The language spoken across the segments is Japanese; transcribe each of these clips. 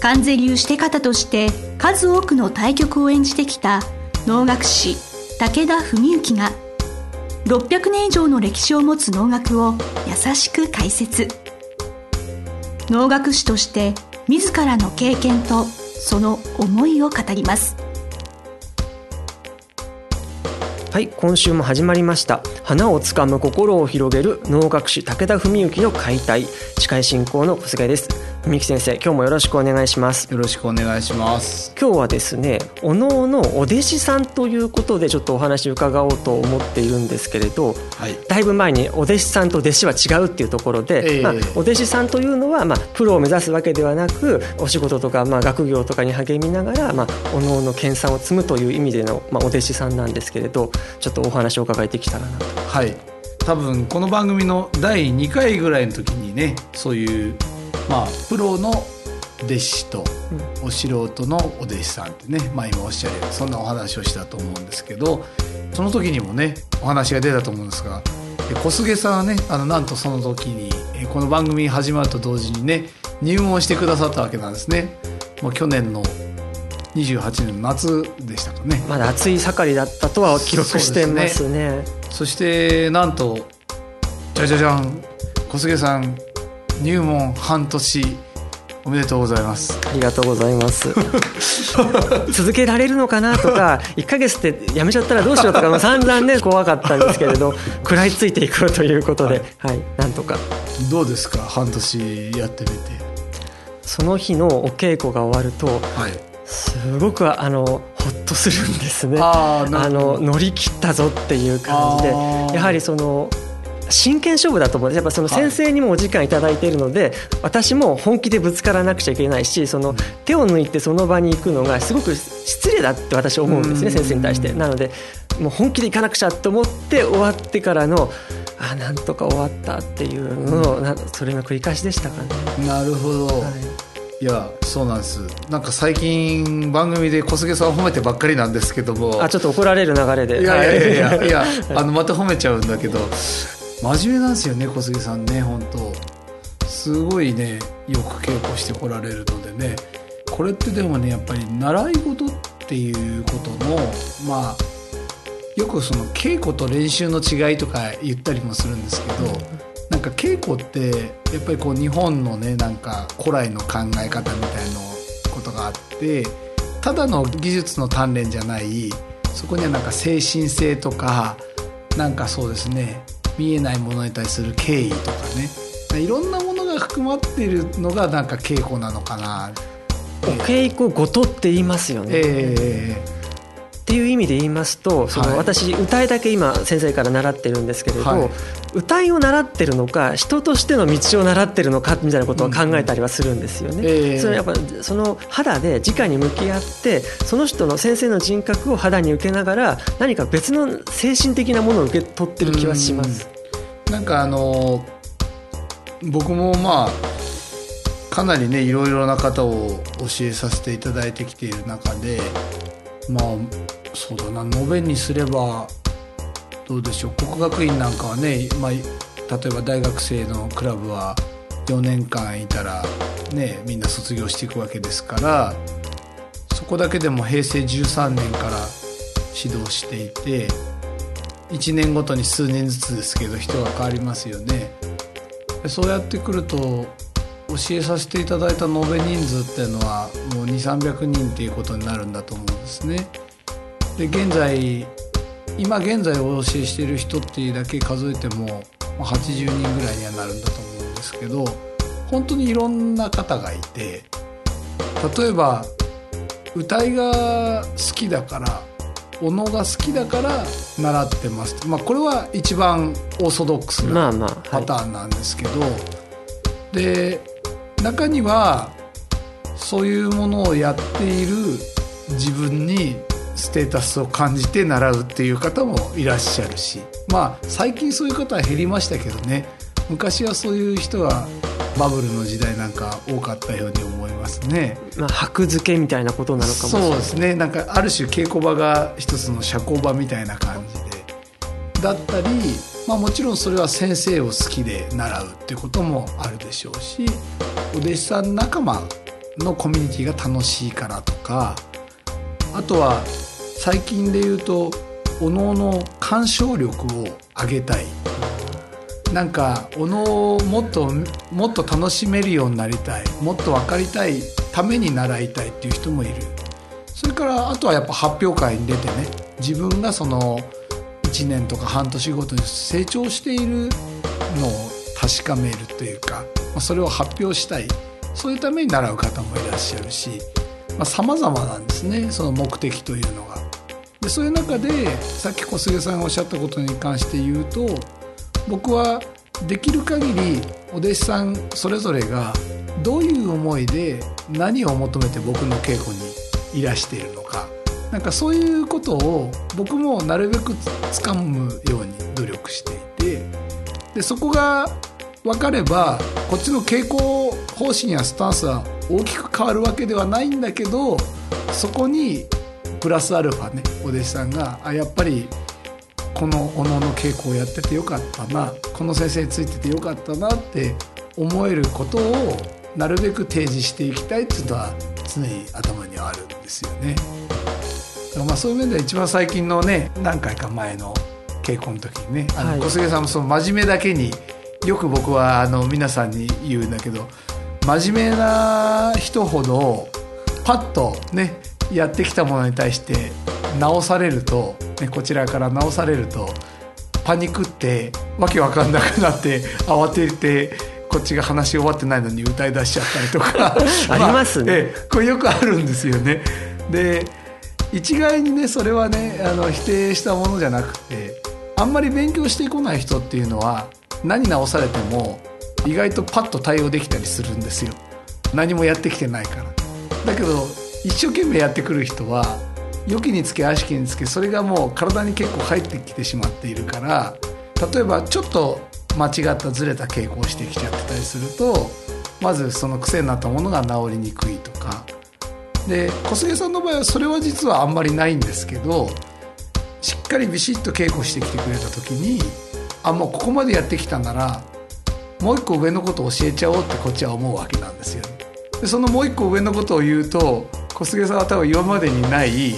関税流して方として数多くの対局を演じてきた能楽師武田文幸が600年以上の歴史を持つ能楽を優しく解説。能楽師として自らの経験とその思いを語ります。はい今週も始まりました。花をつかむ心を広げる能楽師武田文幸の解体。司会進行の小菅です。文木先生今日もよろしくお願いします。よろしくお願いします。今日はですねおのおのお弟子さんということでちょっとお話伺おうと思っているんですけれど、はい、だいぶ前にお弟子さんと弟子は違うっていうところで、えー、まあ、お弟子さんというのは、まあ、プロを目指すわけではなくお仕事とか、まあ、学業とかに励みながら、まあ、おのおの研鑽を積むという意味での、まあ、お弟子さんなんですけれどちょっとお話を伺いできたらなと。はい。多分この番組の第2回ぐらいの時にねそういうまあプロの弟子とお素人のお弟子さんってね、まあ、今おっしゃるようにそんなお話をしたと思うんですけどその時にもねお話が出たと思うんですが小菅さんはねあのなんとその時にこの番組始まると同時にね入門してくださったわけなんですね。もう去年の28年の夏でしたかね。まだ暑い盛りだったとは記録してますね。そしてなんとじゃじゃじゃん小菅さん入門半年おめでとうございます。ありがとうございます。続けられるのかなとか1か月ってやめちゃったらどうしようとかも散々ね怖かったんですけれど食らいついていこうということで、はい、はい、なんとか。どうですか？半年やってみて。その日のお稽古が終わると、はい、すごくあのほっとするんですね。あの乗り切ったぞっていう感じでやはりその真剣勝負だと思う。んですやっぱその先生にもお時間頂いているので、はい、私も本気でぶつからなくちゃいけないしその手を抜いてその場に行くのがすごく失礼だって私は思うんですね先生に対して。なのでもう本気で行かなくちゃと思って終わってからのあなんとか終わったっていうのをそれの繰り返しでしたかね。なるほど、はい。いやそうなんです。なんか最近番組で小菅さんを褒めてばっかりなんですけども。あちょっと怒られる流れで。いやいやいやいやあのまた褒めちゃうんだけど真面目なんですよね小杉さんね本当。すごいねよく稽古してこられるのでね。これってでもねやっぱり習い事っていうことのまあよくその稽古と練習の違いとか言ったりもするんですけど、なんか稽古ってやっぱりこう日本のねなんか古来の考え方みたいなことがあってただの技術の鍛錬じゃないそこにはなんか精神性とかなんかそうですね見えないものに対する敬意とかね。いろんなものが含まっているのがなんか稽古なのかな。お稽古ごとって言いますよね、えーっていう意味で言いますとその、私歌いだけ今先生から習ってるんですけれど、はい、歌いを習ってるのか人としての道を習ってるのかみたいなことを考えたりはするんですよね。うんえー、それやっぱその肌で直に向き合ってその人の先生の人格を肌に受けながら何か別の精神的なものを受け取ってる気はします。んなんかあの僕もまあかなりねいろいろな方を教えさせていただいてきている中でまあそうだな延べにすればどうでしょう国学院なんかはね、まあ、例えば大学生のクラブは4年間いたらねみんな卒業していくわけですからそこだけでも平成13年から指導していて1年ごとに数年ずつですけど人が変わりますよね。そうやってくると教えさせていただいた延べ人数っていうのはもう2300人っていうことになるんだと思うんですね。で現在今現在お教えしている人っていうだけ数えても80人ぐらいにはなるんだと思うんですけど本当にいろんな方がいて例えば歌いが好きだからおのが好きだから習ってます、まあ、これは一番オーソドックスなパターンなんですけど、まあまあはい、で中にはそういうものをやっている自分にステータスを感じて習うっていう方もいらっしゃるしまあ最近そういう方は減りましたけどね昔はそういう人がバブルの時代なんか多かったように思いますね。まあ、箔付けみたいなことなのかもしれない。そうですね。なんかある種稽古場が一つの社交場みたいな感じで。だったり、まあもちろんそれは先生を好きで習うっていうこともあるでしょうし、お弟子さん仲間のコミュニティが楽しいからとか、あとは最近で言うと、おのの鑑賞力を上げたい。なんかおのをもっともっと楽しめるようになりたいもっと分かりたいために習いたいっていう人もいるそれからあとはやっぱ発表会に出てね自分がその1年とか半年ごとに成長しているのを確かめるというかそれを発表したいそういうために習う方もいらっしゃるしさまざ、まなんですねその目的というのが。でそういう中でさっき小菅さんがおっしゃったことに関して言うと僕はできる限りお弟子さんそれぞれがどういう思いで何を求めて僕の稽古にいらしているのかなんかそういうことを僕もなるべくつかむように努力していてでそこが分かればこっちの傾向方針やスタンスは大きく変わるわけではないんだけどそこにプラスアルファねお弟子さんがあやっぱりこのおのの稽古をやっててよかったなこの先生についててよかったなって思えることをなるべく提示していきたいっていうのは常に頭にはあるんですよね。まあそういう面では一番最近のね何回か前の稽古の時にね、あの小菅さんもその真面目だけによく僕はあの皆さんに言うんだけど真面目な人ほどパッとねやってきたものに対して直されるとね、こちらから直されるとパニックってわけわかんなくなって慌ててこっちが話し終わってないのに歌い出しちゃったりとか。ありますね、まあ、これよくあるんですよね。で一概にねそれはねあの否定したものじゃなくてあんまり勉強してこない人っていうのは何直されても意外とパッと対応できたりするんですよ。何もやってきてないから。だけど一生懸命やってくる人は良きにつけ悪しきにつけそれがもう体に結構入ってきてしまっているから例えばちょっと間違ったずれた傾向をしてきちゃってたりするとまずその癖になったものが治りにくいとかで小菅さんの場合はそれは実はあんまりないんですけどしっかりビシッと稽古してきてくれた時にあもうここまでやってきたならもう一個上のことを教えちゃおうってこっちは思うわけなんですよ。でそのもう一個上のことを言うと小菅さんは多分今までにない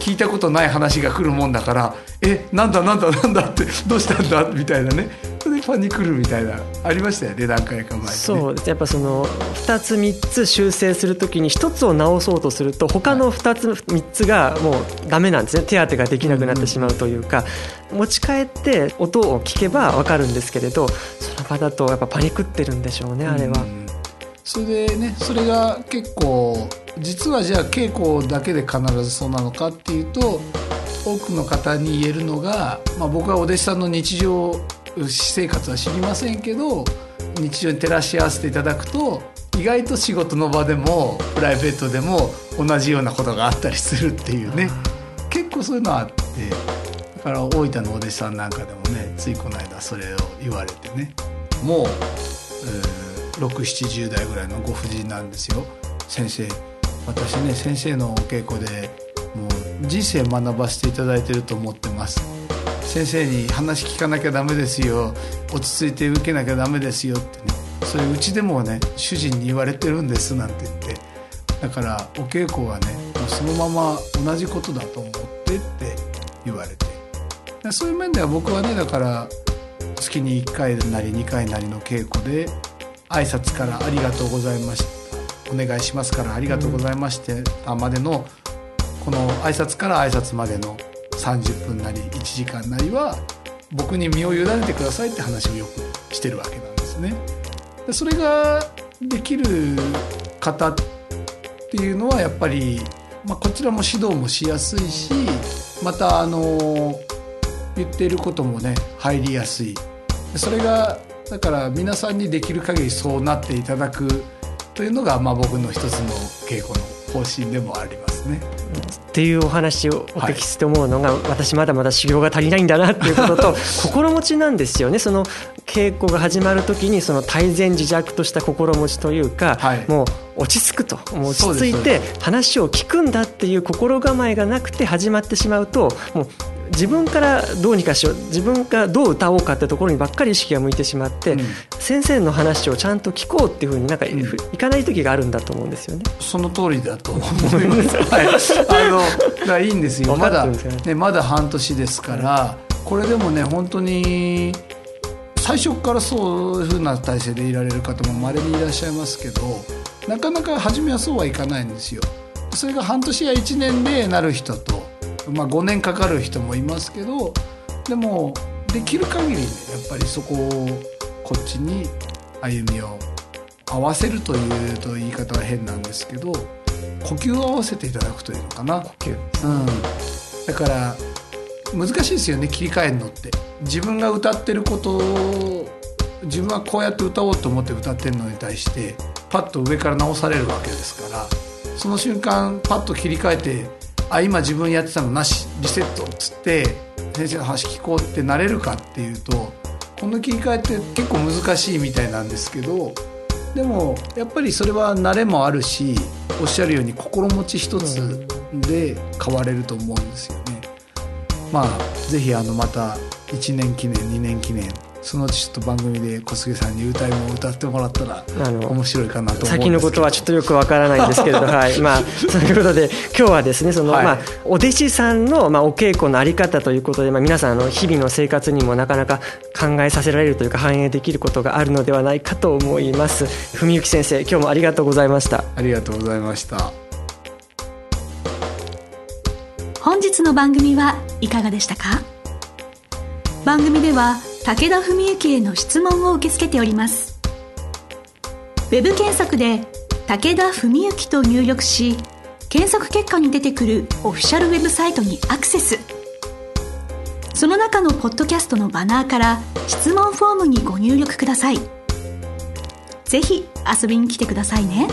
聞いたことない話が来るもんだからえなんだなんだなんだってどうしたんだ？みたいなね。それでパニクるみたいなありましたよね何回か前に、ね、そうやっぱその2つ3つ修正するときに1つを直そうとすると他の2つ3つがもうダメなんですね。手当てができなくなってしまうというか、持ち帰って音を聞けば分かるんですけれどその場だとやっぱパニクってるんでしょうねあれは。それでねそれが結構実はじゃあ稽古だけで必ずそうなのかっていうと多くの方に言えるのが、まあ、僕はお弟子さんの日常私生活は知りませんけど日常に照らし合わせていただくと意外と仕事の場でもプライベートでも同じようなことがあったりするっていうね。結構そういうのあってだから大分のお弟子さんなんかでもねついこの間それを言われてね。もう、えー、670代ぐらいのご婦人なんですよ。先生私ね先生のお稽古でもう人生学ばせていただいてると思ってます。先生に話聞かなきゃダメですよ。落ち着いて受けなきゃダメですよってね。それうちでもね主人に言われてるんですなんて言って。だからお稽古はねもうそのまま同じことだと思ってって言われて。そういう面では僕はねだから月に1回なり2回なりの稽古で挨拶から「ありがとうございました」お願いしますからありがとうございましてまでのこの挨拶から挨拶までの30分なり1時間なりは僕に身を委ねてくださいって話をよくしてるわけなんですね。でそれができる方っていうのはやっぱり、まあ、こちらも指導もしやすいしまたあの言っていることもね入りやすいそれがだから皆さんにできる限りそうなっていただくというのが、まあ、僕の一つの稽古の方針でもありますね。っていうお話をお聞きして思うのが、はい、私まだまだ修行が足りないんだなっていうことと 心持ちなんですよね。その稽古が始まる時にその大前自弱とした心持ちというか、はい、もう落ち着くと。落ち着いて話を聞くんだっていう心構えがなくて始まってしまうともう自分からどうにかしよう自分がどう歌おうかってところにばっかり意識が向いてしまって、うん、先生の話をちゃんと聞こうっていうふうになんか、うん、いかない時があるんだと思うんですよね。その通りだと思います。はい、あのがいいんですよ。まだ ねまだ半年ですから、これでもね本当に最初からそういうふうな体制でいられる方もまれにいらっしゃいますけど、なかなか初めはそうはいかないんですよ。それが半年や1年でなる人とまあ、5年かかる人もいますけどでもできる限りねやっぱりそこをこっちに歩みを合わせるというと言い方は変なんですけど呼吸を合わせていただくというのかな。呼吸、うん、だから難しいですよね切り替えるのって。自分が歌ってることを自分はこうやって歌おうと思って歌ってるのに対してパッと上から直されるわけですからその瞬間パッと切り替えてあ今自分やってたのなしリセットっつって先生の話聞こうってなれるかっていうとこの切り替えって結構難しいみたいなんですけどでもやっぱりそれは慣れもあるしおっしゃるように心持ち一つで変われると思うんですよね。まあぜひあのまた1年記念2年記念そのうちちょっと番組で小菅さんに歌いも歌ってもらったら面白いかなと先のことはちょっとよくわからないんですけれどはい。まあ そういうことで今日はですねその、はい、まあお弟子さんのまあお稽古のあり方ということでまあ皆さんの日々の生活にもなかなか考えさせられるというか反映できることがあるのではないかと思います。文幸先生今日もありがとうございました。ありがとうございました。本日の番組はいかがでしたか？番組では武田文幸への質問を受け付けております。ウェブ検索で「武田文幸」と入力し検索結果に出てくるオフィシャルウェブサイトにアクセス。その中のポッドキャストのバナーから質問フォームにご入力ください。ぜひ遊びに来てくださいね。